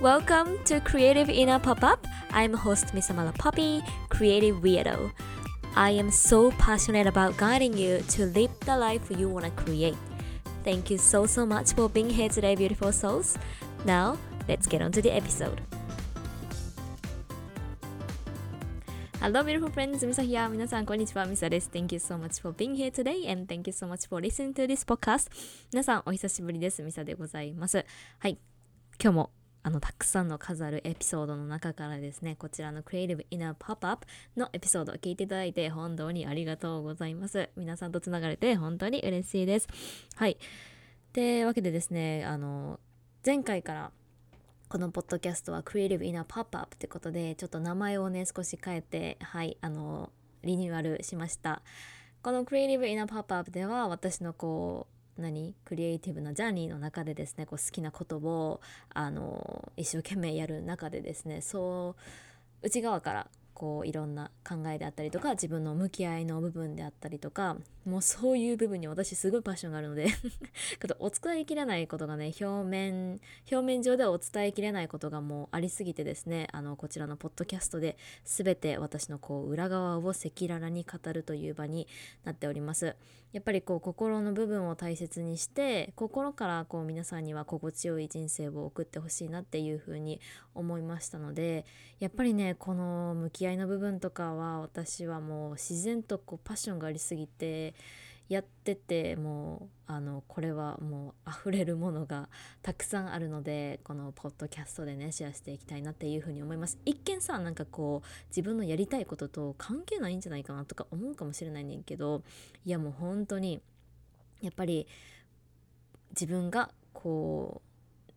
Welcome to Creative Inner Pop-Up. I'm host Miss Amala Poppy, Creative Weirdo. I am so passionate about guiding you to live the life you want to create. Thank you so so much for being here today, beautiful souls. Now, let's get on to the episode. Hello, beautiful friends. ミサヒア。皆さん、こんにちは。ミサです。Thank you so much for being here today and thank you so much for listening to this podcast. 皆さん、お久しぶりです。ミサでございます。はい。今日も あのたくさんの数あるエピソードの中からですねこちらの Creative Inner Pop-Up のエピソードを聞いていただいて本当にありがとうございます。皆さんとつながれて本当に嬉しいです。はい。ってわけでですねあの前回からこのポッドキャストは Creative Inner Pop-Up ってことでちょっと名前をね少し変えてはいあのリニューアルしました。この Creative Inner Pop-Up では私のこう何？クリエイティブなジャーニーの中でですねこう好きなことをあの一生懸命やる中でですねそう内側からこういろんな考えであったりとか自分の向き合いの部分であったりとかもうそういう部分に私すごいパッションがあるので お伝えきれないことがね表面表面上ではお伝えきれないことがもうありすぎてですねあのこちらのポッドキャストで全て私のこう裏側を赤裸々に語るという場になっております。やっぱりこう心の部分を大切にして心からこう皆さんには心地よい人生を送ってほしいなっていうふうに思いましたのでやっぱりねこの向き合いの部分とかは私はもう自然とこうパッションがありすぎてやっててもうあのこれはもう溢れるものがたくさんあるのでこのポッドキャストでねシェアしていきたいなっていうふうに思います。一見さなんかこう自分のやりたいことと関係ないんじゃないかなとか思うかもしれないねんけどいやもう本当にやっぱり自分がこ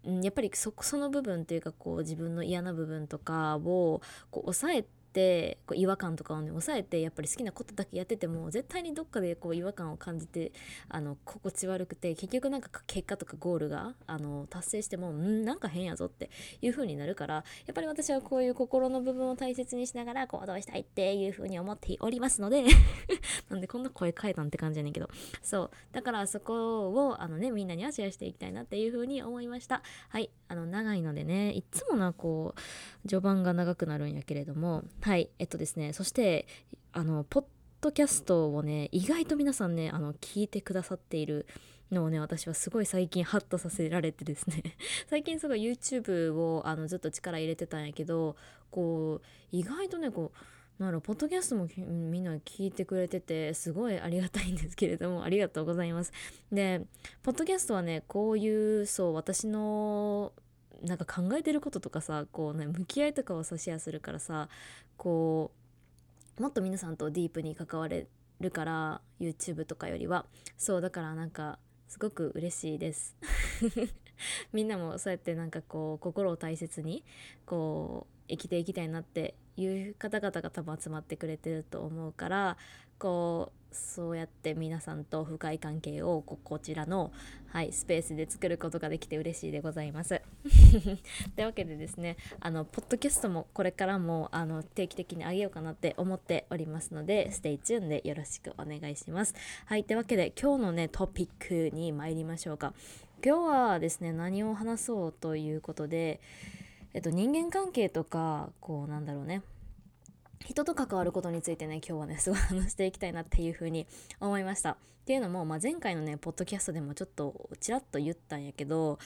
うやっぱりその部分っていうかこう自分の嫌な部分とかをこう抑えてこう違和感とかをね抑えてやっぱり好きなことだけやってても絶対にどっかでこう違和感を感じてあの心地悪くて結局なんか結果とかゴールがあの達成してもんなんか変やぞっていう風になるからやっぱり私はこういう心の部分を大切にしながら行動したいっていう風に思っておりますので なんでこんな声変えたんって感じやねんけど。そう。だからそこをあのねみんなにはシェアしていきたいなっていう風に思いました。はい。あの長いのでねいつもなこう序盤が長くなるんやけれどもはいえっとですねそしてあのポッドキャストをね意外と皆さんねあの聞いてくださっているのをね私はすごい最近ハッとさせられてですね。最近すごい YouTube をあのずっと力入れてたんやけどこう意外とねこうなんだろうポッドキャストもみんな聞いてくれててすごいありがたいんですけれどもありがとうございます。でポッドキャストはねこういうそう私のなんか考えてることとかさこうね向き合いとかをさシェアするからさこうもっと皆さんとディープに関われるから YouTube とかよりは。そうだからなんかすごく嬉しいです。みんなもそうやってなんかこう心を大切にこう生きていきたいなっていう方々が多分集まってくれてると思うからこうそうやって皆さんと深い関係をこちらの、はい、スペースで作ることができて嬉しいでございます。というわけでですねあのポッドキャストもこれからもあの定期的にあげようかなって思っておりますので stay tuned でよろしくお願いします。はいというわけで今日のねトピックに参りましょうか。今日はですね何を話そうということで、えっと、人間関係とかこうなんだろうね人と関わることについてね今日はねすごい話していきたいなっていうふうに思いました。っていうのも、まあ、前回のねポッドキャストでもちょっとちらっと言ったんやけど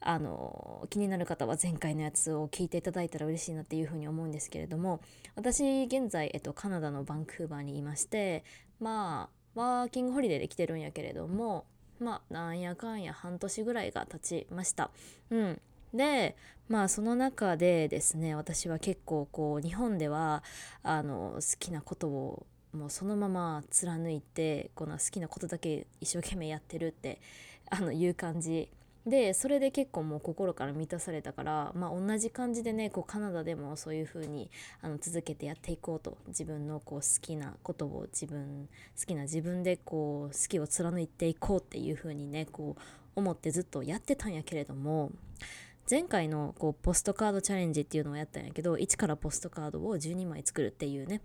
あの気になる方は前回のやつを聞いていただいたら嬉しいなっていうふうに思うんですけれども私現在、えっと、カナダのバンクーバーにいましてまあワーキングホリデーで来てるんやけれどもまあなんやかんや半年ぐらいが経ちました。うん。でまあその中でですね私は結構こう日本ではあの好きなことをもうそのまま貫いてこの好きなことだけ一生懸命やってるってあのいう感じでそれで結構もう心から満たされたからまあ同じ感じでねこうカナダでもそういう風にあの続けてやっていこうと。自分のこう好きなことを自分好きな自分でこう好きを貫いていこうっていう風にねこう思ってずっとやってたんやけれども前回のこうポストカードチャレンジっていうのをやったんやけど1からポストカードを12枚作るっていうね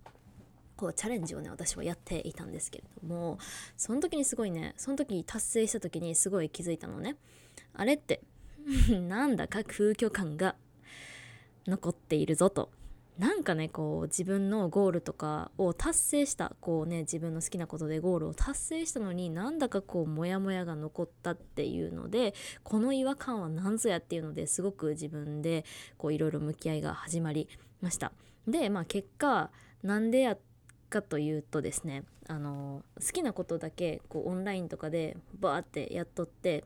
こうチャレンジをね私はやっていたんですけれどもその時にすごいねその時達成した時にすごい気づいたのね。あれって なんだか空虚感が残っているぞと。なんかねこう自分のゴールとかを達成したこうね自分の好きなことでゴールを達成したのになんだかこうモヤモヤが残ったっていうのでこの違和感は何ぞやっていうのですごく自分でこういろいろ向き合いが始まりました。でまあ結果なんでやかというとですねあの好きなことだけこうオンラインとかでバーってやっとって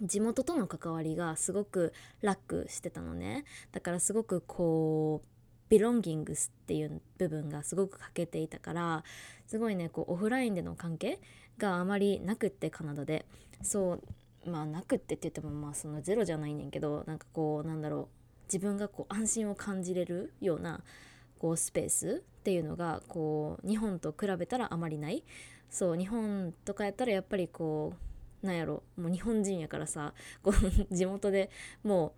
地元との関わりがすごく楽してたのね。だからすごくこうビロンギングスっていう部分がすごく欠けていたからすごいねこうオフラインでの関係があまりなくってカナダで。そうまあなくってって言ってもまあそのゼロじゃないねんけどなんかこうなんだろう自分がこう安心を感じれるようなこうスペースっていうのがこう日本と比べたらあまりない。そう日本とかやったらやっぱりこうなんやろもう日本人やからさこう 地元でも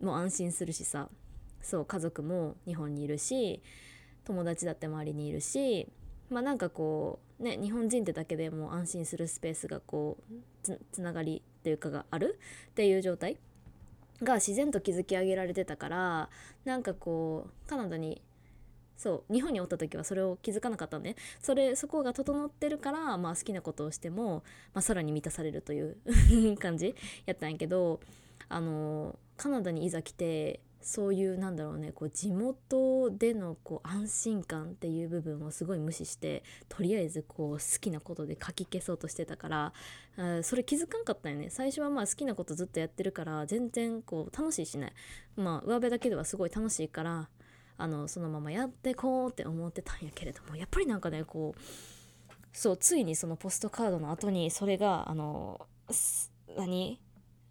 うもう安心するしさ。そう家族も日本にいるし友達だって周りにいるしまあなんかこうね日本人ってだけでもう安心するスペースがこうつながりというかがある。っていう状態が自然と築き上げられてたからなんかこうカナダにそう日本におった時はそれを気づかなかったのね。それそこが整ってるから、まあ、好きなことをしても、まあ、さらに満たされるという 感じやったんやけどあのカナダにいざ来てそういうなんだろうねこう地元でのこう安心感っていう部分をすごい無視してとりあえずこう好きなことで書き消そうとしてたからあそれ気づかんかったよね。最初はまあ好きなことずっとやってるから全然こう楽しいしねまあ上辺だけではすごい楽しいからあのそのままやってこうって思ってたんやけれどもやっぱりなんかねこうそうついにそのポストカードの後にそれがあの何？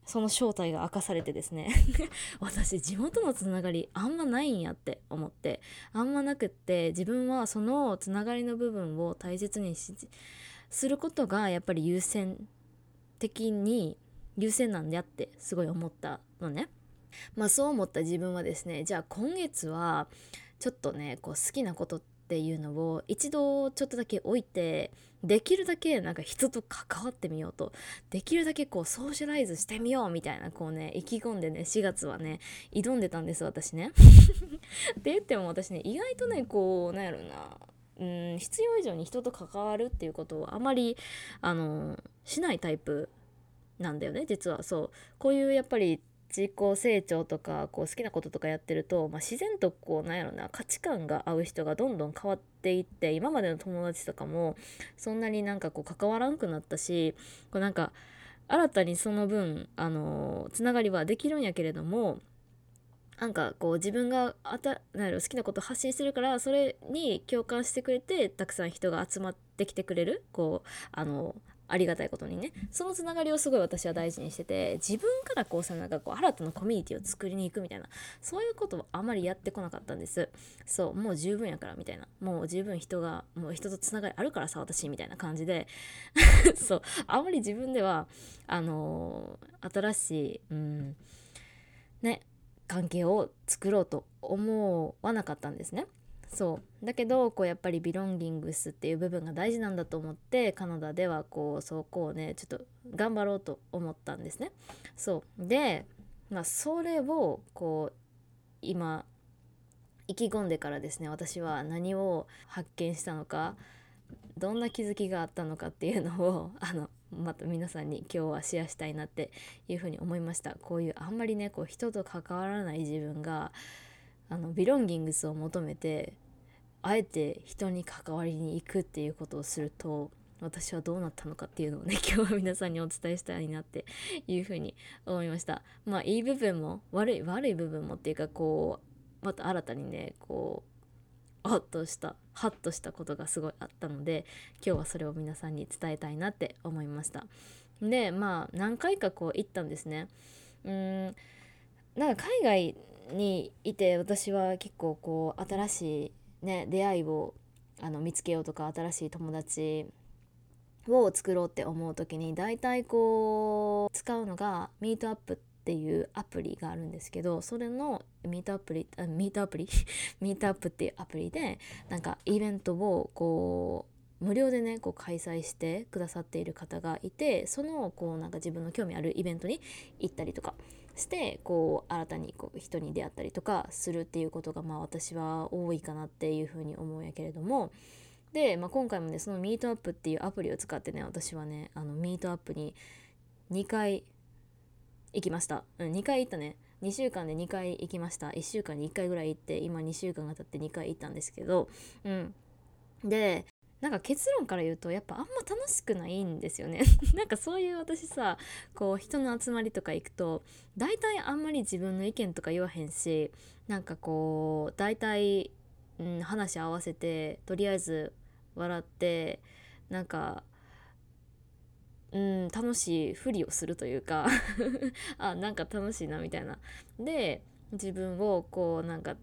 その正体が明かされてですね 私地元のつながりあんまないんやって思ってあんまなくって自分はそのつながりの部分を大切にすることがやっぱり優先的に優先なんだってすごい思ったのね。まあそう思った自分はですねじゃあ今月はちょっとねこう好きなことっていうのを一度ちょっとだけ置いてできるだけなんか人と関わってみようと。できるだけこうソーシャライズしてみようみたいなこうね意気込んでね4月はね挑んでたんです私ね。って言っても私ね意外とねこうなんやろなうん必要以上に人と関わるっていうことをあまりあのしないタイプなんだよね実は。そう。こういうやっぱり自己成長とかこう好きなこととかやってると、まあ、自然とこうなんやろな価値観が合う人がどんどん変わっていって今までの友達とかもそんなになんかこう関わらんくなったしこうなんか新たにその分あのつながりはできるんやけれどもなんかこう自分があたなん好きなことを発信するからそれに共感してくれてたくさん人が集まってきてくれるこうあのありがたいことにね。そのつながりをすごい私は大事にしてて自分からこうさなんかこう新たなコミュニティを作りに行くみたいなそういうことをあまりやってこなかったんです。そうもう十分やからみたいな。もう十分人がもう人とつながりあるからさ私みたいな感じで。そうあまり自分ではあのー、新しいうんね関係を作ろうと思わなかったんですね。そう。だけどこうやっぱりビロンギングスっていう部分が大事なんだと思ってカナダではこうそこをねちょっと頑張ろうと思ったんですね。そう。でまあそれをこう今意気込んでからですね私は何を発見したのかどんな気づきがあったのかっていうのをあのまた皆さんに今日はシェアしたいなっていうふうに思いました。こういうあんまりねこう人と関わらない自分があのビロンギングスを求めてあえて人に関わりに行くっていうことをすると私はどうなったのかっていうのをね 今日は皆さんにお伝えしたいなっていうふうに思いました。まあいい部分も悪い悪い部分もっていうかこうまた新たにねこうハッとしたハッとしたことがすごいあったので今日はそれを皆さんに伝えたいなって思いました。でまあ何回かこう行ったんですね。うんなんか海外にいて私は結構こう新しいね出会いをあの見つけようとか新しい友達を作ろうって思う時に大体こう使うのがミートアップっていうアプリがあるんですけどそれのミートアプリあミートアプリ？ミートアップ っていうアプリでなんかイベントをこう無料でねこう開催してくださっている方がいてそのこうなんか自分の興味あるイベントに行ったりとかしてこう新たにこう人に出会ったりとかするっていうことがまあ私は多いかなっていうふうに思うんやけれども。で、まあ、今回もねそのミートアップっていうアプリを使ってね私はねあのミートアップに2回行きました、うん、2回行ったね。2週間で2回行きました。1週間に1回ぐらい行って今2週間が経って2回行ったんですけど。うん。でなんか結論から言うとやっぱあんま楽しくないんですよね。なんかそういう私さこう人の集まりとか行くと大体あんまり自分の意見とか言わへんしなんかこう大体、うん、話合わせてとりあえず笑ってなんかうん楽しいふりをするというか あなんか楽しいなみたいな。で自分をこうなんか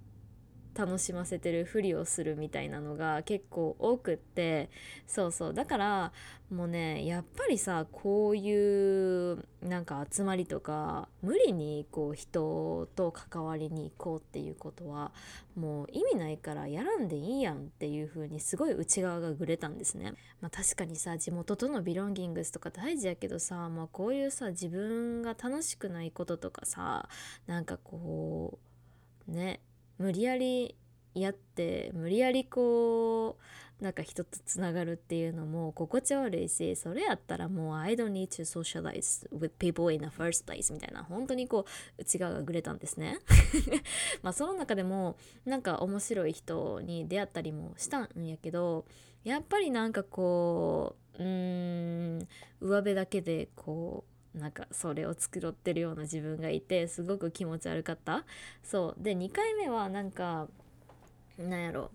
楽しませてるふりをするみたいなのが結構多くってそうそうだからもうねやっぱりさこういうなんか集まりとか無理にこう人と関わりに行こうっていうことはもう意味ないからやらんでいいやんっていう風にすごい内側がぐれたんですね。まあ、確かにさ地元とのビロンギングスとか大事やけどさ、まあ、こういうさ自分が楽しくないこととかさなんかこうね無理やりやって無理やりこうなんか人とつながるっていうのも心地悪いしそれやったらもう I don't need to socialize with people in the first place みたいな本当にこう内側がぐれたんですね。まあその中でもなんか面白い人に出会ったりもしたんやけどやっぱりなんかこううーん上辺だけでこうなんかそれを繕ってるような自分がいてすごく気持ち悪かった。そう。で2回目はなんかなんやろ。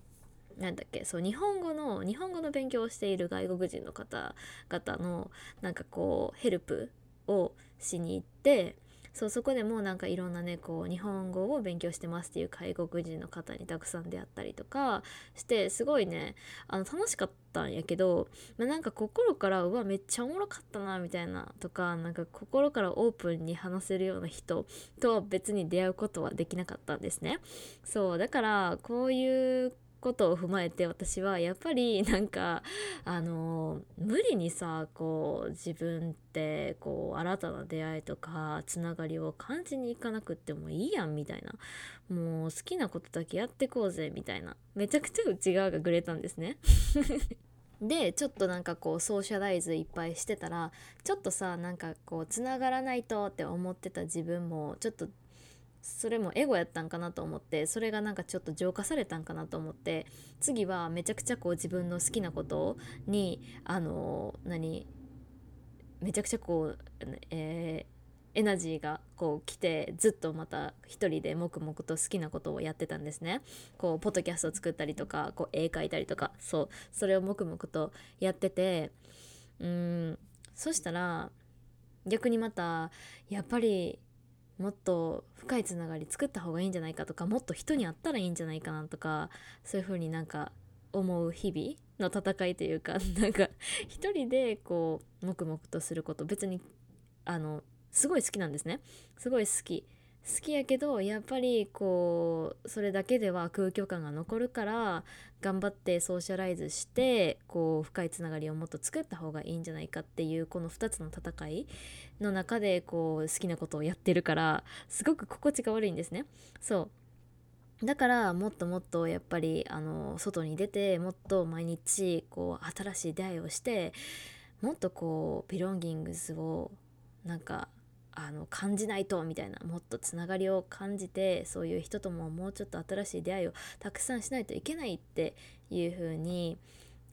なんだっけ。そう日本語の日本語の勉強をしている外国人の方々のなんかこうヘルプをしに行ってそうそこでもなんかいろんなねこう日本語を勉強してますっていう外国人の方にたくさん出会ったりとかしてすごいねあの楽しかったんやけど、まあ、なんか心からうわめっちゃおもろかったなみたいなとかなんか心からオープンに話せるような人とは別に出会うことはできなかったんですね。そうだからこういうことを踏まえて私はやっぱり なんかあの無理にさこう自分ってこう新たな出会いとかつながりを感じに行かなくってもいいやんみたいなもう好きなことだけやってこうぜみたいなめちゃくちゃ内側がぐれたんですね。でちょっとなんかこうソーシャライズいっぱいしてたらちょっとさなんかこうつながらないとって思ってた自分もちょっとそれもエゴやったんかなと思ってそれがなんかちょっと浄化されたんかなと思って次はめちゃくちゃこう自分の好きなことにあの何めちゃくちゃこう、えー、エナジーがこう来てずっとまた一人で黙々と好きなことをやってたんですね。こうポッドキャストを作ったりとかこう絵描いたりとかそうそれを黙々とやっててうんそしたら逆にまたやっぱりもっと深いつながり作った方がいいんじゃないかとかもっと人に会ったらいいんじゃないかなとかそういう風になんか思う日々の戦いというか なんか一人でこう黙々とすること別にあのすごい好きなんですね。すごい好き。好きやけどやっぱりこうそれだけでは空虚感が残るから頑張ってソーシャライズしてこう深いつながりをもっと作った方がいいんじゃないかっていうこの2つの戦いの中でこう好きなことをやってるからすごく心地が悪いんですね。そうだからもっともっとやっぱりあの外に出てもっと毎日こう新しい出会いをしてもっとこうビロンギングスをなんかあの感じないとみたいなもっとつながりを感じてそういう人とももうちょっと新しい出会いをたくさんしないといけないっていう風に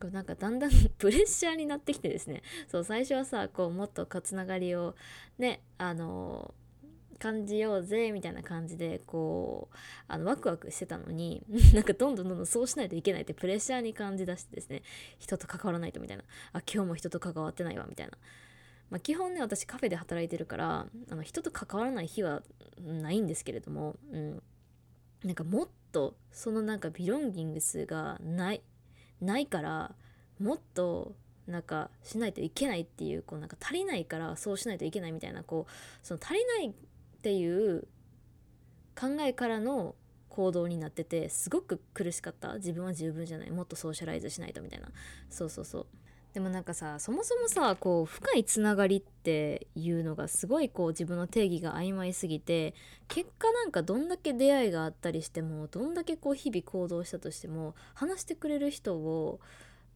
こうなんかだんだんプレッシャーになってきてですね。そう最初はさこうもっとつながりをねあの感じようぜみたいな感じでこうあのワクワクしてたのに なんかどんどんどんどんそうしないといけないってプレッシャーに感じ出してですね。人と関わらないとみたいな。あ今日も人と関わってないわみたいな。まあ、基本ね私カフェで働いてるからあの人と関わらない日はないんですけれども、うん、なんかもっとそのなんかビロンギングスがないないからもっとなんかしないといけないっていうこうなんか足りないからそうしないといけないみたいなこうその足りないっていう考えからの行動になっててすごく苦しかった。自分は十分じゃない。もっとソーシャライズしないとみたいな。そうそうそう。でもなんかさそもそもさこう深いつながりっていうのがすごいこう自分の定義が曖昧すぎて結果なんかどんだけ出会いがあったりしてもどんだけこう日々行動したとしても話してくれる人を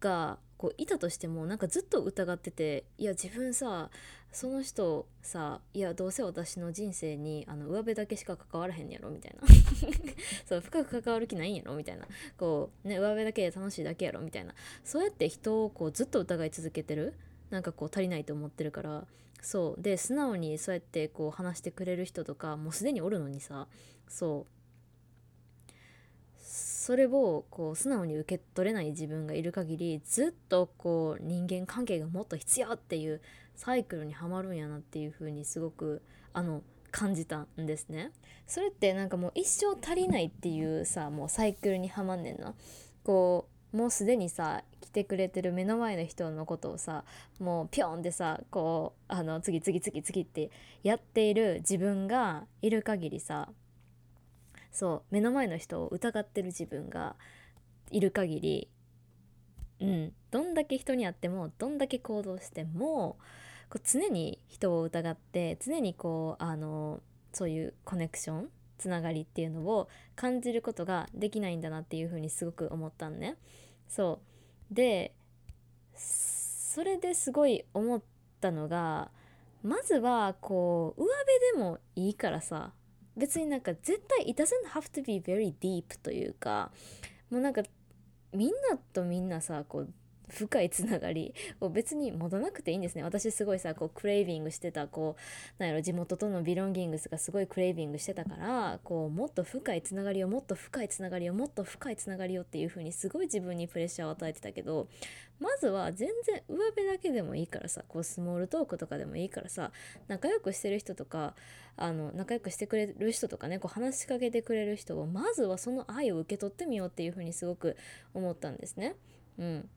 がこういたとしてもなんかずっと疑ってていや自分さその人さいやどうせ私の人生にあの上辺だけしか関わらへんやろみたいな。そう深く関わる気ないんやろみたいな。こうね上辺だけで楽しいだけやろみたいな。そうやって人をこうずっと疑い続けてる。なんかこう足りないと思ってるから。そう。で素直にそうやってこう話してくれる人とかもうすでにおるのにさ。そう。それをこう素直に受け取れない自分がいる限りずっとこう人間関係がもっと必要っていうサイクルにはまるんやなっていう風にすごくあの感じたんですね。それってなんかもう一生足りないっていうさもうサイクルにはまんねんな。こうもうすでにさ来てくれてる目の前の人のことをさもうピョンってさこうあの次々次々ってやっている自分がいる限りさそう目の前の人を疑ってる自分がいる限りうんどんだけ人に会ってもどんだけ行動してもこう常に人を疑って常にこうあのそういうコネクションつながりっていうのを感じることができないんだなっていうふうにすごく思ったんね。そうでそれですごい思ったのがまずはこう上辺でもいいからさ別になんか絶対 it doesn't have to be very deep というかもうなんかみんなとみんなさこう深いつながりを別に持たなくていいんですね私すごいさこうクレイビングしてたこうなんやろ地元とのビロンギングスがすごいクレイビングしてたからこうもっと深いつながりをもっと深いつながりをもっと深いつながりをっていう風にすごい自分にプレッシャーを与えてたけどまずは全然上辺だけでもいいからさこうスモールトークとかでもいいからさ仲良くしてる人とかあの仲良くしてくれる人とかねこう話しかけてくれる人をまずはその愛を受け取ってみようっていう風にすごく思ったんですね。うん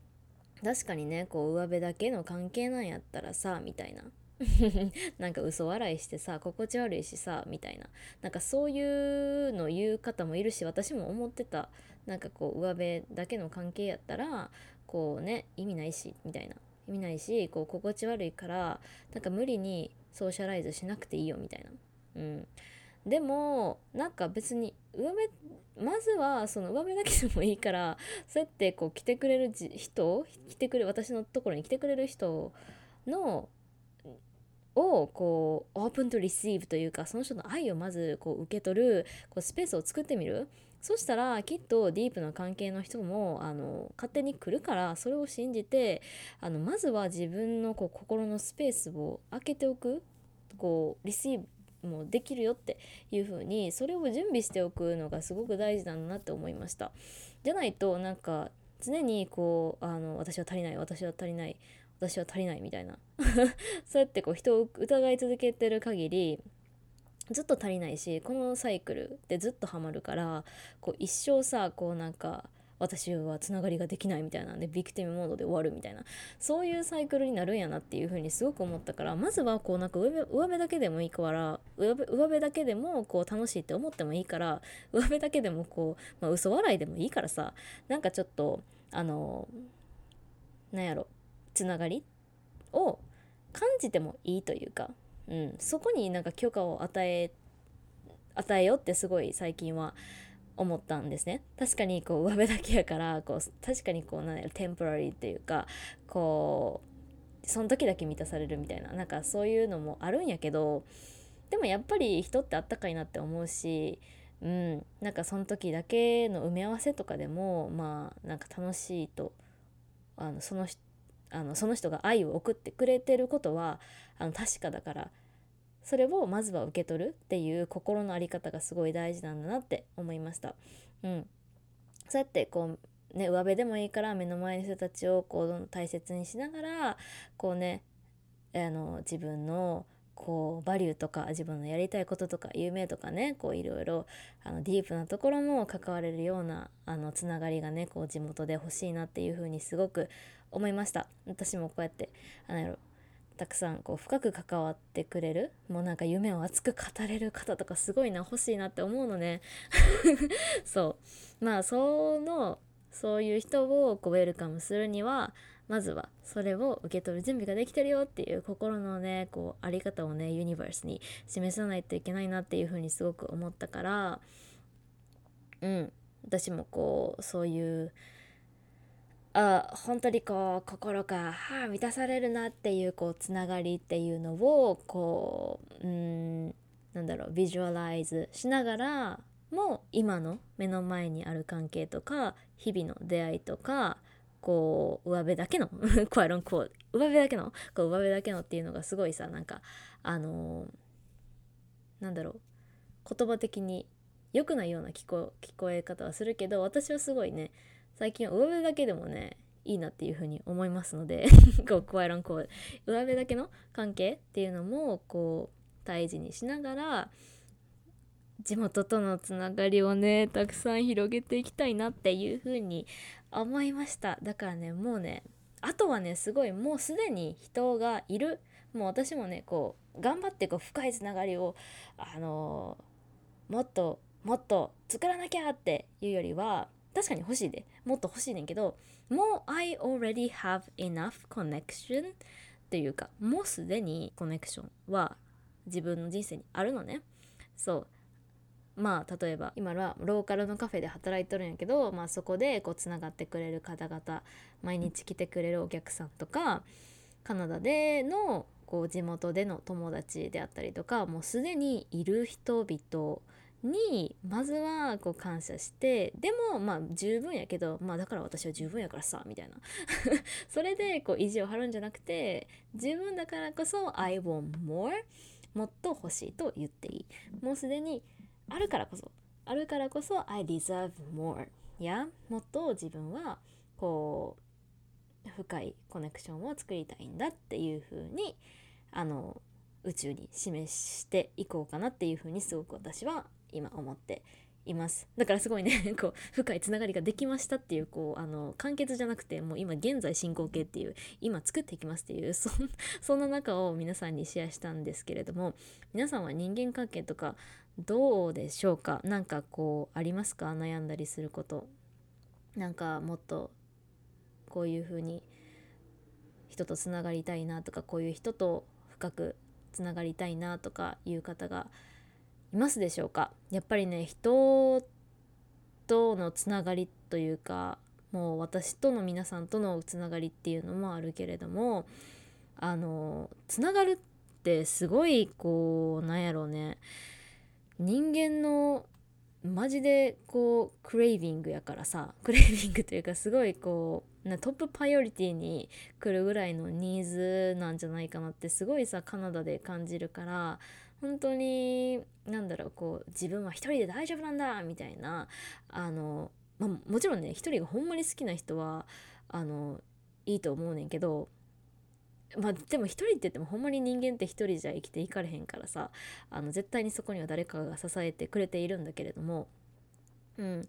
確かにねこう上辺だけの関係なんやったらさみたいな。なんか嘘笑いしてさ心地悪いしさみたいな。なんかそういうの言う方もいるし私も思ってた。なんかこう上辺だけの関係やったらこうね意味ないしみたいな。意味ないしこう心地悪いからなんか無理にソーシャライズしなくていいよみたいな。うん。でもなんか別に上辺まずはその上辺だけでもいいからそうやってこう来てくれる人来てくれ私のところに来てくれる人のをこうオープンとリシーブというかその人の愛をまずこう受け取るこうスペースを作ってみる。そしたらきっとディープな関係の人もあの勝手に来るからそれを信じてあのまずは自分のこう心のスペースを開けておく。こうリシーブもうできるよっていう風にそれを準備しておくのがすごく大事だなって思いました。じゃないとなんか常にこうあの私は足りない私は足りない私は足りないみたいな。そうやってこう人を疑い続けてる限りずっと足りないしこのサイクルでずっとハマるからこう一生さこうなんか私はつながりができないみたいなんでビクティブモードで終わるみたいな。そういうサイクルになるんやなっていう風にすごく思ったからまずはこうなんか上辺だけでもいいから上辺だけでもこう楽しいって思ってもいいから上辺だけでもこう、まあ、嘘笑いでもいいからさなんかちょっとあのなんやろつながりを感じてもいいというか、うん、そこになんか許可を与え与えようってすごい最近は思ったんですね。確かにこう上辺だけやからこう確かにこうなんやろテンポラリーっていうかこうその時だけ満たされるみたいななんかそういうのもあるんやけどでもやっぱり人ってあったかいなって思うしうんなんかその時だけの埋め合わせとかでもまあなんか楽しいとあのそのあのその人が愛を送ってくれてることはあの確かだからそれをまずは受け取るっていう心の在り方がすごい大事なんだなって思いました。うん、そうやってこうね上辺でもいいから目の前の人たちをこう大切にしながらこうねあの自分のこうバリューとか自分のやりたいこととか夢とかねこういろいろあのディープなところも関われるようなあのつながりがねこう地元で欲しいなっていうふうにすごく思いました私もこうやってあのたくさんこう深く関わってくれるもうなんか夢を熱く語れる方とかすごいな欲しいなって思うのね。そう。まあそのそういう人をこうウェルカムするにはまずはそれを受け取る準備ができてるよっていう心のねこうあり方をねユニバースに示さないといけないなっていうふうにすごく思ったからうん。私もこうそういうあ本当にこう心が、はあ、満たされるなっていうこうつながりっていうのをこううんなんだろうビジュアライズしながらも今の目の前にある関係とか日々の出会いとかこう上辺だけのクワロンこう上辺だけのこう上辺だけのっていうのがすごいさなんかあのー、なんだろう言葉的に良くないような聞こ聞こえ方はするけど私はすごいね最近は上辺だけでもねいいなっていうふうに思いますので こうクワイロンこう上辺だけの関係っていうのもこう大事にしながら地元とのつながりをねたくさん広げていきたいなっていうふうに思いました。だからねもうねあとはねすごいもうすでに人がいる。もう私もねこう頑張ってこう深いつながりをあのー、もっともっと作らなきゃっていうよりは確かに欲しいで。もっと欲しいねんけどもう I already have enough connection っていうかもうすでにコネクションは自分の人生にあるのね。そう。まあ例えば今はローカルのカフェで働いとるんやけど、まあ、そこでこうつながってくれる方々毎日来てくれるお客さんとかカナダでのこう地元での友達であったりとかもうすでにいる人々にまずはこう感謝してでもまあ十分やけどまあだから私は十分やからさみたいな。それでこう意地を張るんじゃなくて十分だからこそ I want more もっと欲しいと言っていい。もうすでにあるからこそあるからこそ I deserve more やもっと自分はこう深いコネクションを作りたいんだっていう風にあの宇宙に示していこうかなっていう風にすごく私は今思っています。だからすごいね こう深いつながりができましたっていうこうあの完結じゃなくてもう今現在進行形っていう今作っていきますっていう そそんな中を皆さんにシェアしたんですけれども皆さんは人間関係とかどうでしょうか？何かこうありますか？悩んだりすること。なんかもっとこういうふうに人とつながりたいなとかこういう人と深くつながりたいなとかいう方がいますでしょうか？やっぱりね人とのつながりというかもう私との皆さんとのつながりっていうのもあるけれどもあのつながるってすごいこうなんやろうね。人間のマジでこうクレイビングやからさクレイビングというかすごいこうトップパイオリティに来るぐらいのニーズなんじゃないかなってすごいさカナダで感じるから本当に何だろうこう自分は一人で大丈夫なんだみたいなあの、まあ、もちろんね一人がほんまに好きな人はあのいいと思うねんけどまあでも一人って言ってもほんまに人間って一人じゃ生きていかれへんからさあの絶対にそこには誰かが支えてくれているんだけれどもうん。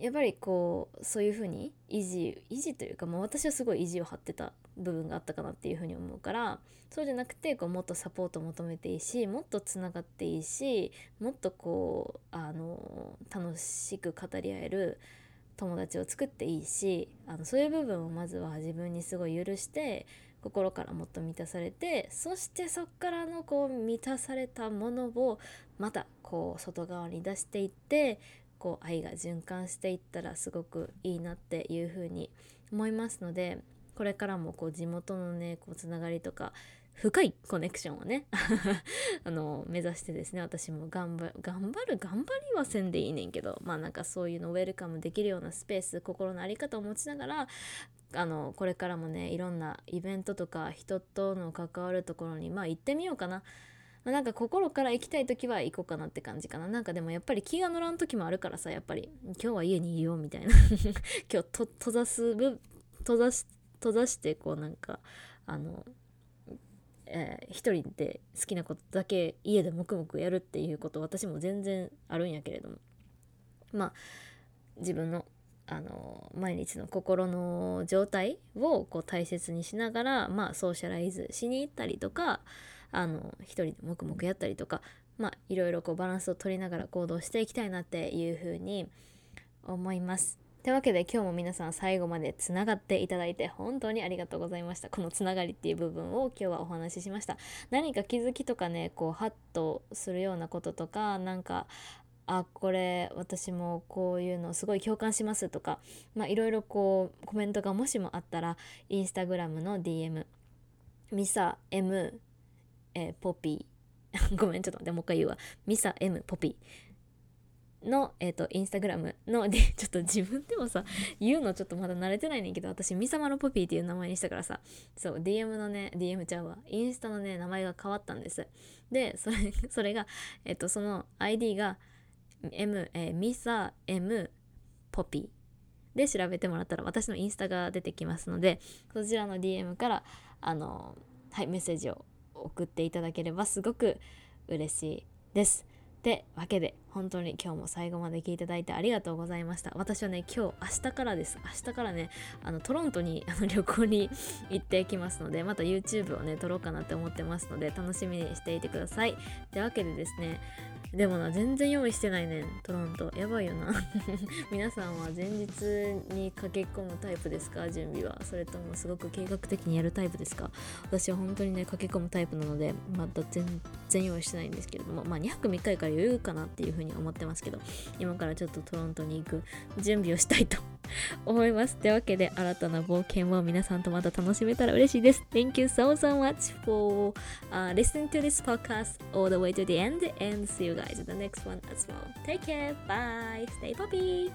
やっぱりこうそういうふうに維持維持というか、まあ、私はすごい意地を張ってた部分があったかなっていうふうに思うからそうじゃなくてこうもっとサポート求めていいしもっとつながっていいしもっとこうあの楽しく語り合える友達を作っていいしあのそういう部分をまずは自分にすごい許して心からもっと満たされてそしてそっからのこう満たされたものをまたこう外側に出していってこう愛が循環していったらすごくいいなっていうふうに思いますのでこれからもこう地元のねこうつながりとか深いコネクションをね あの目指してですね私も頑張頑張る頑張りはせんでいいねんけどまあなんかそういうのウェルカムできるようなスペース心の在り方を持ちながらあのこれからもねいろんなイベントとか人との関わるところにまあ行ってみようかな。なんか心から行きたい時は行こうかなって感じかな。なんかでもやっぱり気が乗らん時もあるからさ、やっぱり。今日は家にいようみたいな。今日閉ざす、閉ざし、閉ざしてこうなんか、あの、えー、一人で好きなことだけ家で黙々やるっていうこと私も全然あるんやけれども。まあ自分のあの毎日の心の状態をこう大切にしながら、まあ、ソーシャライズしに行ったりとかあの一人で黙々やったりとか、まあ、いろいろこうバランスを取りながら行動していきたいなっていうふうに思います。というわけで今日も皆さん最後までつながっていただいて本当にありがとうございました。このつながりっていう部分を今日はお話ししました。何か気づきとかね、こうハッとするようなこととか、なんかあこれ私もこういうのすごい共感しますとかまあいろいろこうコメントがもしもあったらインスタグラムの DM ミサ M、えー、ポピー。ごめんちょっと待ってもう一回言うわ。ミサ M ポピー。の、えっ、ー、と、インスタグラムの、で、ちょっと自分でもさ、言うのちょっとまだ慣れてないねんけど、私、ミサマのポピーっていう名前にしたからさ、そう、DM のね、DM ちゃうわ、インスタのね、名前が変わったんです。で、それ、それが、えっ、ー、と、その ID が、M、えー、ミサ M ポピー。で調べてもらったら、私のインスタが出てきますので、そちらの DM から、あの、はい、メッセージを送っていただければすごく嬉しいです。ってわけで本当に今日も最後まで聞いていただいてありがとうございました。私はね今日明日からです。明日からねあのトロントにあの 旅行に 行ってきますのでまた YouTube をね撮ろうかなって思ってますので楽しみにしていてください。ってわけでですねでもな全然用意してないねんトロント。やばいよな。皆さんは前日に駆け込むタイプですか？準備は。それともすごく計画的にやるタイプですか？私は本当にね駆け込むタイプなのでまた全然用意してないんですけれどもまあ2泊3日から余裕かなっていうふうに思ってますけど今からちょっとトロントに行く準備をしたいと思います。というわけで、新たな冒険を皆さんとまた楽しめたら嬉しいです。Thank you so, so much for、uh, listening to this podcast all the way to the end and see you guys in the next one as well. Take care. Bye. Stay poppy.